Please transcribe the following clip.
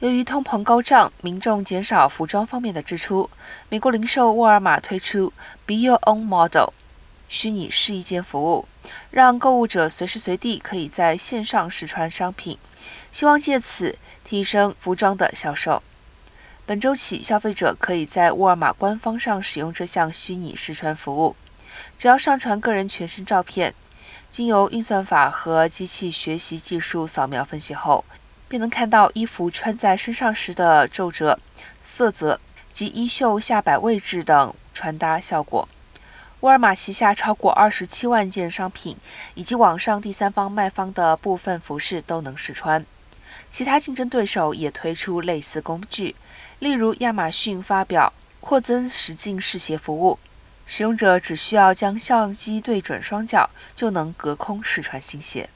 由于通膨高涨，民众减少服装方面的支出。美国零售沃尔玛推出 Be Your Own Model 虚拟试衣间服务，让购物者随时随地可以在线上试穿商品，希望借此提升服装的销售。本周起，消费者可以在沃尔玛官方上使用这项虚拟试穿服务，只要上传个人全身照片，经由运算法和机器学习技术扫描分析后。便能看到衣服穿在身上时的皱褶、色泽及衣袖下摆位置等穿搭效果。沃尔玛旗下超过二十七万件商品，以及网上第三方卖方的部分服饰都能试穿。其他竞争对手也推出类似工具，例如亚马逊发表扩增实境试鞋服务，使用者只需要将相机对准双脚，就能隔空试穿新鞋。